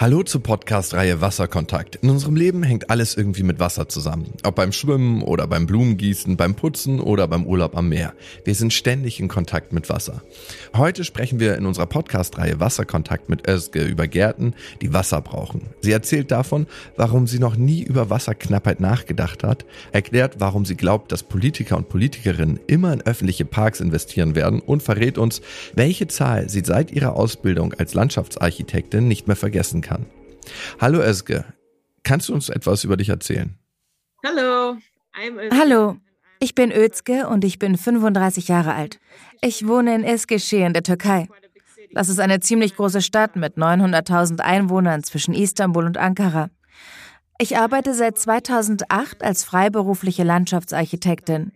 Hallo zur Podcast-Reihe Wasserkontakt. In unserem Leben hängt alles irgendwie mit Wasser zusammen. Ob beim Schwimmen oder beim Blumengießen, beim Putzen oder beim Urlaub am Meer. Wir sind ständig in Kontakt mit Wasser. Heute sprechen wir in unserer Podcast-Reihe Wasserkontakt mit Özge über Gärten, die Wasser brauchen. Sie erzählt davon, warum sie noch nie über Wasserknappheit nachgedacht hat, erklärt, warum sie glaubt, dass Politiker und Politikerinnen immer in öffentliche Parks investieren werden und verrät uns, welche Zahl sie seit ihrer Ausbildung als Landschaftsarchitektin nicht mehr vergessen kann kann. Hallo Eske, kannst du uns etwas über dich erzählen? Hallo. Hallo, ich bin Özge und ich bin 35 Jahre alt. Ich wohne in Eskişehir in der Türkei. Das ist eine ziemlich große Stadt mit 900.000 Einwohnern zwischen Istanbul und Ankara. Ich arbeite seit 2008 als freiberufliche Landschaftsarchitektin.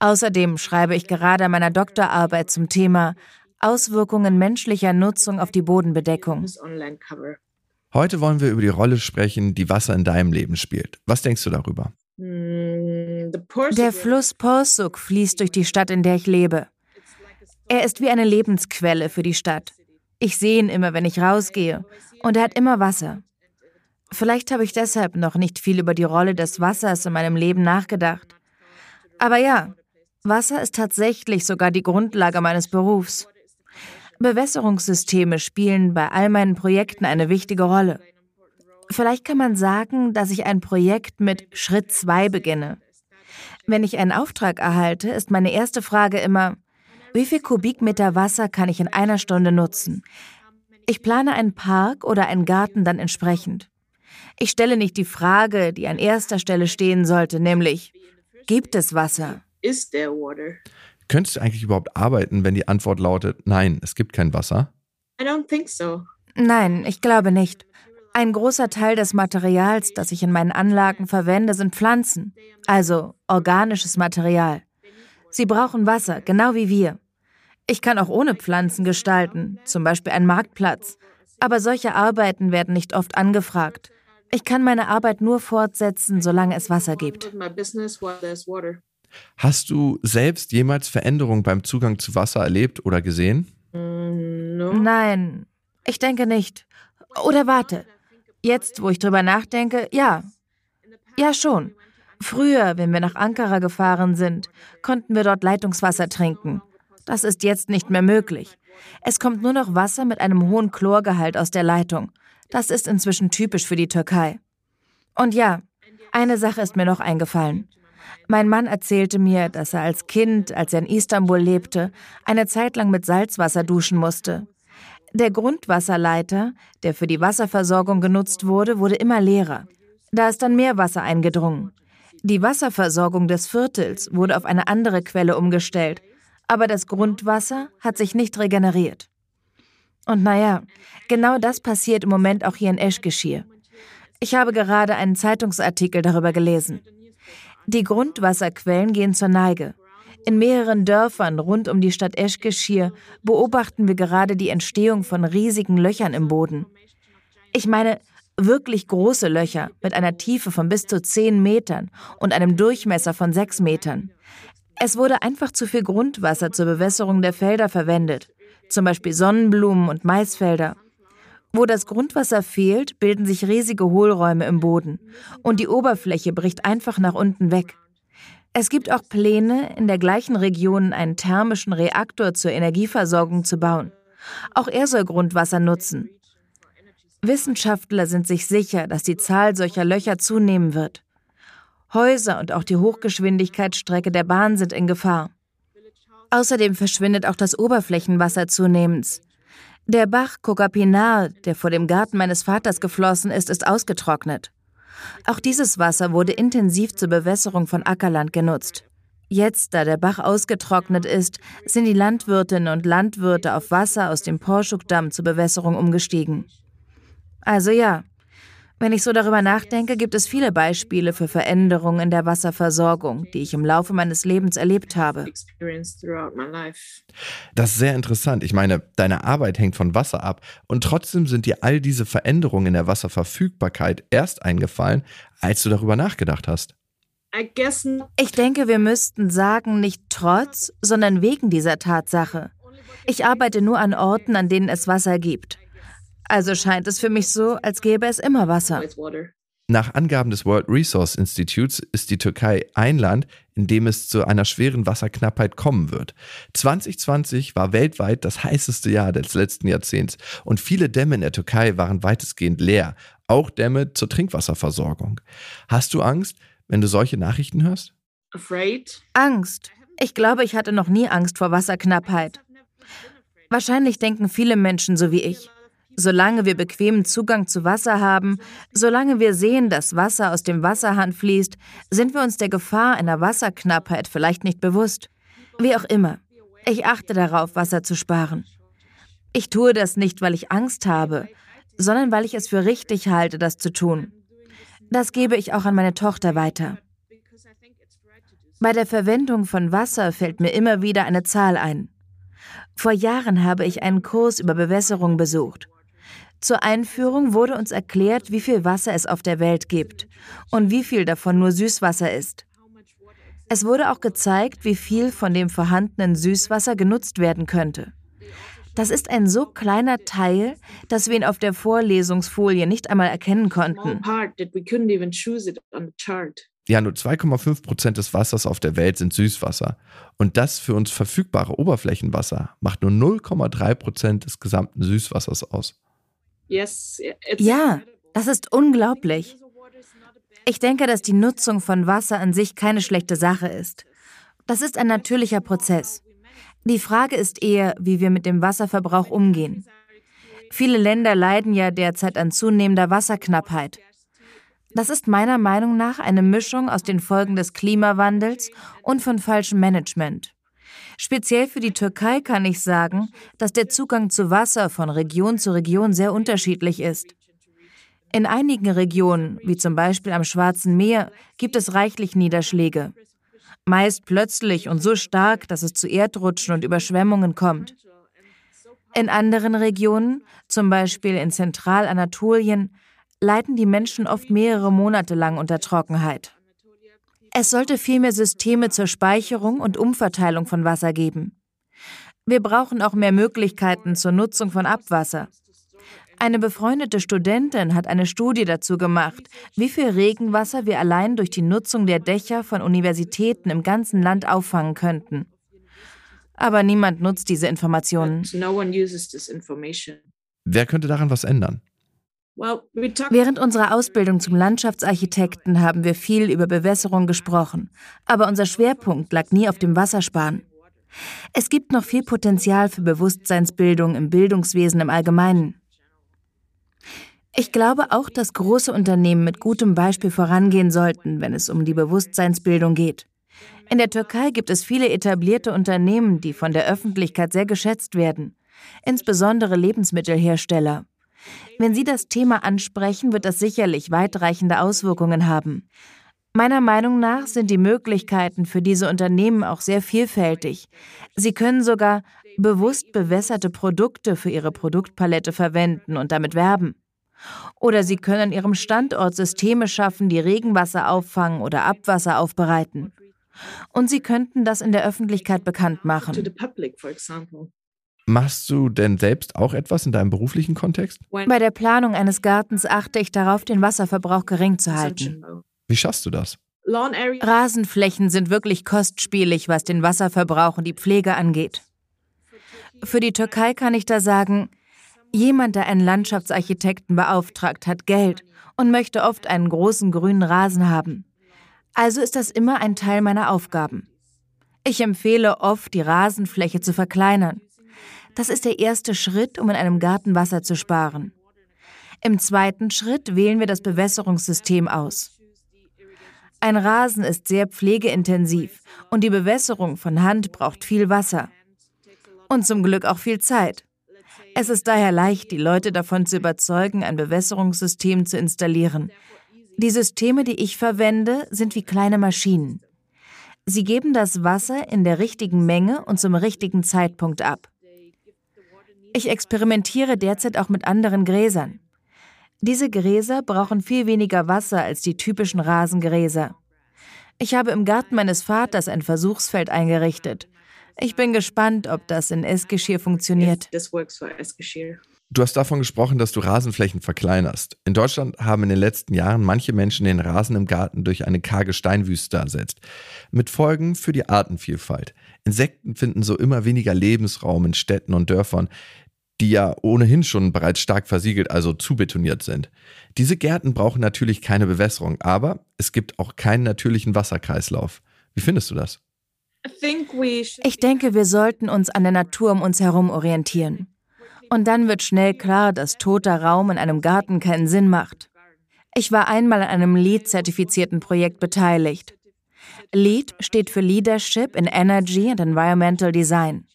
Außerdem schreibe ich gerade an meiner Doktorarbeit zum Thema Auswirkungen menschlicher Nutzung auf die Bodenbedeckung. Heute wollen wir über die Rolle sprechen, die Wasser in deinem Leben spielt. Was denkst du darüber? Mm, der Fluss Porsuk fließt durch die Stadt, in der ich lebe. Er ist wie eine Lebensquelle für die Stadt. Ich sehe ihn immer, wenn ich rausgehe, und er hat immer Wasser. Vielleicht habe ich deshalb noch nicht viel über die Rolle des Wassers in meinem Leben nachgedacht. Aber ja, Wasser ist tatsächlich sogar die Grundlage meines Berufs. Bewässerungssysteme spielen bei all meinen Projekten eine wichtige Rolle. Vielleicht kann man sagen, dass ich ein Projekt mit Schritt 2 beginne. Wenn ich einen Auftrag erhalte, ist meine erste Frage immer, wie viel Kubikmeter Wasser kann ich in einer Stunde nutzen? Ich plane einen Park oder einen Garten dann entsprechend. Ich stelle nicht die Frage, die an erster Stelle stehen sollte, nämlich, gibt es Wasser? Könntest du eigentlich überhaupt arbeiten, wenn die Antwort lautet, nein, es gibt kein Wasser? I don't think so. Nein, ich glaube nicht. Ein großer Teil des Materials, das ich in meinen Anlagen verwende, sind Pflanzen, also organisches Material. Sie brauchen Wasser, genau wie wir. Ich kann auch ohne Pflanzen gestalten, zum Beispiel einen Marktplatz. Aber solche Arbeiten werden nicht oft angefragt. Ich kann meine Arbeit nur fortsetzen, solange es Wasser gibt. Hast du selbst jemals Veränderungen beim Zugang zu Wasser erlebt oder gesehen? Nein, ich denke nicht. Oder warte. Jetzt, wo ich drüber nachdenke, ja. Ja, schon. Früher, wenn wir nach Ankara gefahren sind, konnten wir dort Leitungswasser trinken. Das ist jetzt nicht mehr möglich. Es kommt nur noch Wasser mit einem hohen Chlorgehalt aus der Leitung. Das ist inzwischen typisch für die Türkei. Und ja, eine Sache ist mir noch eingefallen. Mein Mann erzählte mir, dass er als Kind, als er in Istanbul lebte, eine Zeit lang mit Salzwasser duschen musste. Der Grundwasserleiter, der für die Wasserversorgung genutzt wurde, wurde immer leerer. Da ist dann mehr Wasser eingedrungen. Die Wasserversorgung des Viertels wurde auf eine andere Quelle umgestellt, aber das Grundwasser hat sich nicht regeneriert. Und naja, genau das passiert im Moment auch hier in Eschgeschirr. Ich habe gerade einen Zeitungsartikel darüber gelesen. Die Grundwasserquellen gehen zur Neige. In mehreren Dörfern rund um die Stadt Eschgeschirr beobachten wir gerade die Entstehung von riesigen Löchern im Boden. Ich meine, wirklich große Löcher mit einer Tiefe von bis zu 10 Metern und einem Durchmesser von 6 Metern. Es wurde einfach zu viel Grundwasser zur Bewässerung der Felder verwendet, zum Beispiel Sonnenblumen und Maisfelder. Wo das Grundwasser fehlt, bilden sich riesige Hohlräume im Boden und die Oberfläche bricht einfach nach unten weg. Es gibt auch Pläne, in der gleichen Region einen thermischen Reaktor zur Energieversorgung zu bauen. Auch er soll Grundwasser nutzen. Wissenschaftler sind sich sicher, dass die Zahl solcher Löcher zunehmen wird. Häuser und auch die Hochgeschwindigkeitsstrecke der Bahn sind in Gefahr. Außerdem verschwindet auch das Oberflächenwasser zunehmend. Der Bach Kokapinar, der vor dem Garten meines Vaters geflossen ist, ist ausgetrocknet. Auch dieses Wasser wurde intensiv zur Bewässerung von Ackerland genutzt. Jetzt, da der Bach ausgetrocknet ist, sind die Landwirtinnen und Landwirte auf Wasser aus dem Porschukdamm zur Bewässerung umgestiegen. Also ja, wenn ich so darüber nachdenke, gibt es viele Beispiele für Veränderungen in der Wasserversorgung, die ich im Laufe meines Lebens erlebt habe. Das ist sehr interessant. Ich meine, deine Arbeit hängt von Wasser ab und trotzdem sind dir all diese Veränderungen in der Wasserverfügbarkeit erst eingefallen, als du darüber nachgedacht hast. Ich denke, wir müssten sagen, nicht trotz, sondern wegen dieser Tatsache. Ich arbeite nur an Orten, an denen es Wasser gibt. Also scheint es für mich so, als gäbe es immer Wasser. Nach Angaben des World Resource Institutes ist die Türkei ein Land, in dem es zu einer schweren Wasserknappheit kommen wird. 2020 war weltweit das heißeste Jahr des letzten Jahrzehnts und viele Dämme in der Türkei waren weitestgehend leer, auch Dämme zur Trinkwasserversorgung. Hast du Angst, wenn du solche Nachrichten hörst? Afraid? Angst. Ich glaube, ich hatte noch nie Angst vor Wasserknappheit. Wahrscheinlich denken viele Menschen so wie ich. Solange wir bequemen Zugang zu Wasser haben, solange wir sehen, dass Wasser aus dem Wasserhahn fließt, sind wir uns der Gefahr einer Wasserknappheit vielleicht nicht bewusst. Wie auch immer, ich achte darauf, Wasser zu sparen. Ich tue das nicht, weil ich Angst habe, sondern weil ich es für richtig halte, das zu tun. Das gebe ich auch an meine Tochter weiter. Bei der Verwendung von Wasser fällt mir immer wieder eine Zahl ein. Vor Jahren habe ich einen Kurs über Bewässerung besucht. Zur Einführung wurde uns erklärt, wie viel Wasser es auf der Welt gibt und wie viel davon nur Süßwasser ist. Es wurde auch gezeigt, wie viel von dem vorhandenen Süßwasser genutzt werden könnte. Das ist ein so kleiner Teil, dass wir ihn auf der Vorlesungsfolie nicht einmal erkennen konnten. Ja, nur 2,5 Prozent des Wassers auf der Welt sind Süßwasser. Und das für uns verfügbare Oberflächenwasser macht nur 0,3 Prozent des gesamten Süßwassers aus. Ja, das ist unglaublich. Ich denke, dass die Nutzung von Wasser an sich keine schlechte Sache ist. Das ist ein natürlicher Prozess. Die Frage ist eher, wie wir mit dem Wasserverbrauch umgehen. Viele Länder leiden ja derzeit an zunehmender Wasserknappheit. Das ist meiner Meinung nach eine Mischung aus den Folgen des Klimawandels und von falschem Management. Speziell für die Türkei kann ich sagen, dass der Zugang zu Wasser von Region zu Region sehr unterschiedlich ist. In einigen Regionen, wie zum Beispiel am Schwarzen Meer, gibt es reichlich Niederschläge. Meist plötzlich und so stark, dass es zu Erdrutschen und Überschwemmungen kommt. In anderen Regionen, zum Beispiel in Zentralanatolien, leiden die Menschen oft mehrere Monate lang unter Trockenheit. Es sollte vielmehr Systeme zur Speicherung und Umverteilung von Wasser geben. Wir brauchen auch mehr Möglichkeiten zur Nutzung von Abwasser. Eine befreundete Studentin hat eine Studie dazu gemacht, wie viel Regenwasser wir allein durch die Nutzung der Dächer von Universitäten im ganzen Land auffangen könnten. Aber niemand nutzt diese Informationen. Wer könnte daran was ändern? Während unserer Ausbildung zum Landschaftsarchitekten haben wir viel über Bewässerung gesprochen, aber unser Schwerpunkt lag nie auf dem Wassersparen. Es gibt noch viel Potenzial für Bewusstseinsbildung im Bildungswesen im Allgemeinen. Ich glaube auch, dass große Unternehmen mit gutem Beispiel vorangehen sollten, wenn es um die Bewusstseinsbildung geht. In der Türkei gibt es viele etablierte Unternehmen, die von der Öffentlichkeit sehr geschätzt werden, insbesondere Lebensmittelhersteller. Wenn Sie das Thema ansprechen, wird das sicherlich weitreichende Auswirkungen haben. Meiner Meinung nach sind die Möglichkeiten für diese Unternehmen auch sehr vielfältig. Sie können sogar bewusst bewässerte Produkte für ihre Produktpalette verwenden und damit werben. Oder sie können an ihrem Standort Systeme schaffen, die Regenwasser auffangen oder Abwasser aufbereiten. Und sie könnten das in der Öffentlichkeit bekannt machen. Machst du denn selbst auch etwas in deinem beruflichen Kontext? Bei der Planung eines Gartens achte ich darauf, den Wasserverbrauch gering zu halten. Wie schaffst du das? Rasenflächen sind wirklich kostspielig, was den Wasserverbrauch und die Pflege angeht. Für die Türkei kann ich da sagen, jemand, der einen Landschaftsarchitekten beauftragt, hat Geld und möchte oft einen großen grünen Rasen haben. Also ist das immer ein Teil meiner Aufgaben. Ich empfehle oft, die Rasenfläche zu verkleinern. Das ist der erste Schritt, um in einem Garten Wasser zu sparen. Im zweiten Schritt wählen wir das Bewässerungssystem aus. Ein Rasen ist sehr pflegeintensiv und die Bewässerung von Hand braucht viel Wasser. Und zum Glück auch viel Zeit. Es ist daher leicht, die Leute davon zu überzeugen, ein Bewässerungssystem zu installieren. Die Systeme, die ich verwende, sind wie kleine Maschinen. Sie geben das Wasser in der richtigen Menge und zum richtigen Zeitpunkt ab. Ich experimentiere derzeit auch mit anderen Gräsern. Diese Gräser brauchen viel weniger Wasser als die typischen Rasengräser. Ich habe im Garten meines Vaters ein Versuchsfeld eingerichtet. Ich bin gespannt, ob das in Eskişehir funktioniert. Du hast davon gesprochen, dass du Rasenflächen verkleinerst. In Deutschland haben in den letzten Jahren manche Menschen den Rasen im Garten durch eine karge Steinwüste ersetzt. Mit Folgen für die Artenvielfalt. Insekten finden so immer weniger Lebensraum in Städten und Dörfern, die ja ohnehin schon bereits stark versiegelt, also zubetoniert sind. Diese Gärten brauchen natürlich keine Bewässerung, aber es gibt auch keinen natürlichen Wasserkreislauf. Wie findest du das? Ich denke, wir sollten uns an der Natur um uns herum orientieren. Und dann wird schnell klar, dass toter Raum in einem Garten keinen Sinn macht. Ich war einmal an einem LEED-zertifizierten Projekt beteiligt. LEED steht für Leadership in Energy and Environmental Design.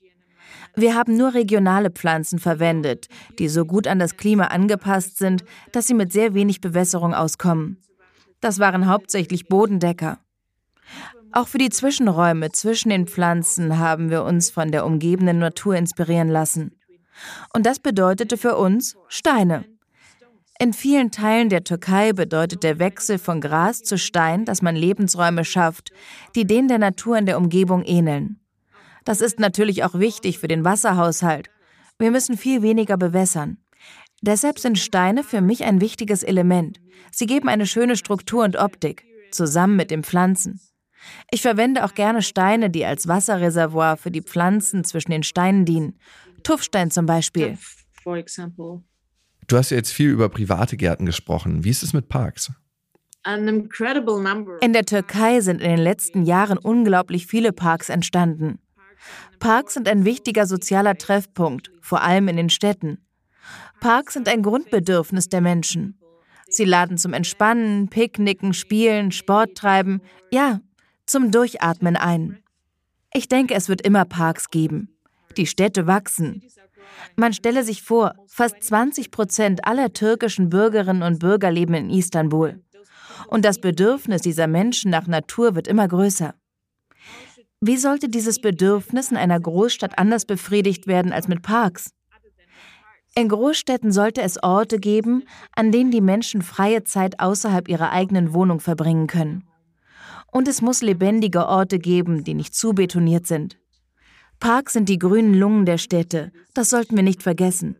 Wir haben nur regionale Pflanzen verwendet, die so gut an das Klima angepasst sind, dass sie mit sehr wenig Bewässerung auskommen. Das waren hauptsächlich Bodendecker. Auch für die Zwischenräume zwischen den Pflanzen haben wir uns von der umgebenden Natur inspirieren lassen. Und das bedeutete für uns Steine. In vielen Teilen der Türkei bedeutet der Wechsel von Gras zu Stein, dass man Lebensräume schafft, die denen der Natur in der Umgebung ähneln. Das ist natürlich auch wichtig für den Wasserhaushalt. Wir müssen viel weniger bewässern. Deshalb sind Steine für mich ein wichtiges Element. Sie geben eine schöne Struktur und Optik, zusammen mit den Pflanzen. Ich verwende auch gerne Steine, die als Wasserreservoir für die Pflanzen zwischen den Steinen dienen Tuffstein zum Beispiel. Du hast ja jetzt viel über private Gärten gesprochen. Wie ist es mit Parks? In der Türkei sind in den letzten Jahren unglaublich viele Parks entstanden. Parks sind ein wichtiger sozialer Treffpunkt, vor allem in den Städten. Parks sind ein Grundbedürfnis der Menschen. Sie laden zum Entspannen, Picknicken, Spielen, Sport treiben, ja, zum Durchatmen ein. Ich denke, es wird immer Parks geben. Die Städte wachsen. Man stelle sich vor, fast 20 Prozent aller türkischen Bürgerinnen und Bürger leben in Istanbul. Und das Bedürfnis dieser Menschen nach Natur wird immer größer. Wie sollte dieses Bedürfnis in einer Großstadt anders befriedigt werden als mit Parks? In Großstädten sollte es Orte geben, an denen die Menschen freie Zeit außerhalb ihrer eigenen Wohnung verbringen können. Und es muss lebendige Orte geben, die nicht zu betoniert sind. Parks sind die grünen Lungen der Städte, das sollten wir nicht vergessen.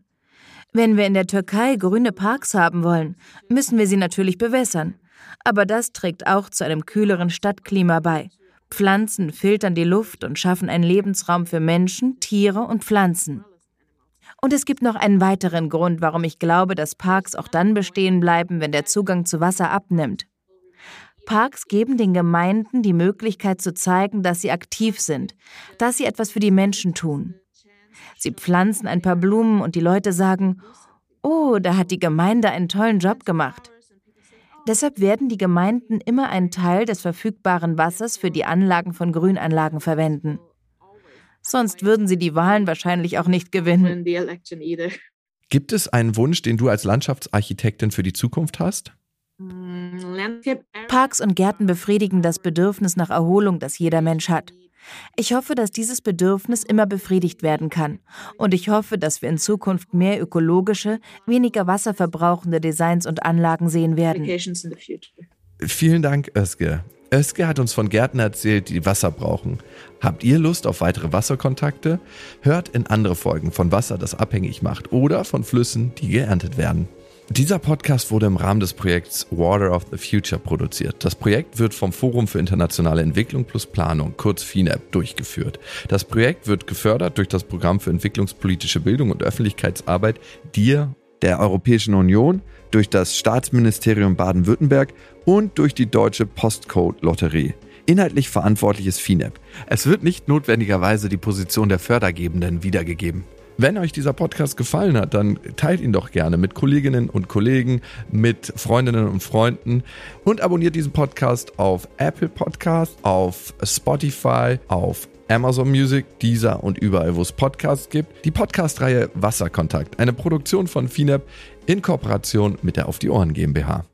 Wenn wir in der Türkei grüne Parks haben wollen, müssen wir sie natürlich bewässern. Aber das trägt auch zu einem kühleren Stadtklima bei. Pflanzen filtern die Luft und schaffen einen Lebensraum für Menschen, Tiere und Pflanzen. Und es gibt noch einen weiteren Grund, warum ich glaube, dass Parks auch dann bestehen bleiben, wenn der Zugang zu Wasser abnimmt. Parks geben den Gemeinden die Möglichkeit zu zeigen, dass sie aktiv sind, dass sie etwas für die Menschen tun. Sie pflanzen ein paar Blumen und die Leute sagen, oh, da hat die Gemeinde einen tollen Job gemacht. Deshalb werden die Gemeinden immer einen Teil des verfügbaren Wassers für die Anlagen von Grünanlagen verwenden. Sonst würden sie die Wahlen wahrscheinlich auch nicht gewinnen. Gibt es einen Wunsch, den du als Landschaftsarchitektin für die Zukunft hast? Parks und Gärten befriedigen das Bedürfnis nach Erholung, das jeder Mensch hat. Ich hoffe, dass dieses Bedürfnis immer befriedigt werden kann. Und ich hoffe, dass wir in Zukunft mehr ökologische, weniger wasserverbrauchende Designs und Anlagen sehen werden. Vielen Dank, Özge. Özge hat uns von Gärten erzählt, die Wasser brauchen. Habt ihr Lust auf weitere Wasserkontakte? Hört in andere Folgen von Wasser, das abhängig macht oder von Flüssen, die geerntet werden. Dieser Podcast wurde im Rahmen des Projekts Water of the Future produziert. Das Projekt wird vom Forum für internationale Entwicklung plus Planung, kurz FINEP, durchgeführt. Das Projekt wird gefördert durch das Programm für entwicklungspolitische Bildung und Öffentlichkeitsarbeit DIR der Europäischen Union, durch das Staatsministerium Baden-Württemberg und durch die Deutsche Postcode Lotterie. Inhaltlich verantwortlich ist FINEP. Es wird nicht notwendigerweise die Position der Fördergebenden wiedergegeben. Wenn euch dieser Podcast gefallen hat, dann teilt ihn doch gerne mit Kolleginnen und Kollegen, mit Freundinnen und Freunden und abonniert diesen Podcast auf Apple Podcast, auf Spotify, auf Amazon Music, Deezer und überall, wo es Podcasts gibt. Die Podcast-Reihe Wasserkontakt, eine Produktion von FINEP in Kooperation mit der Auf die Ohren GmbH.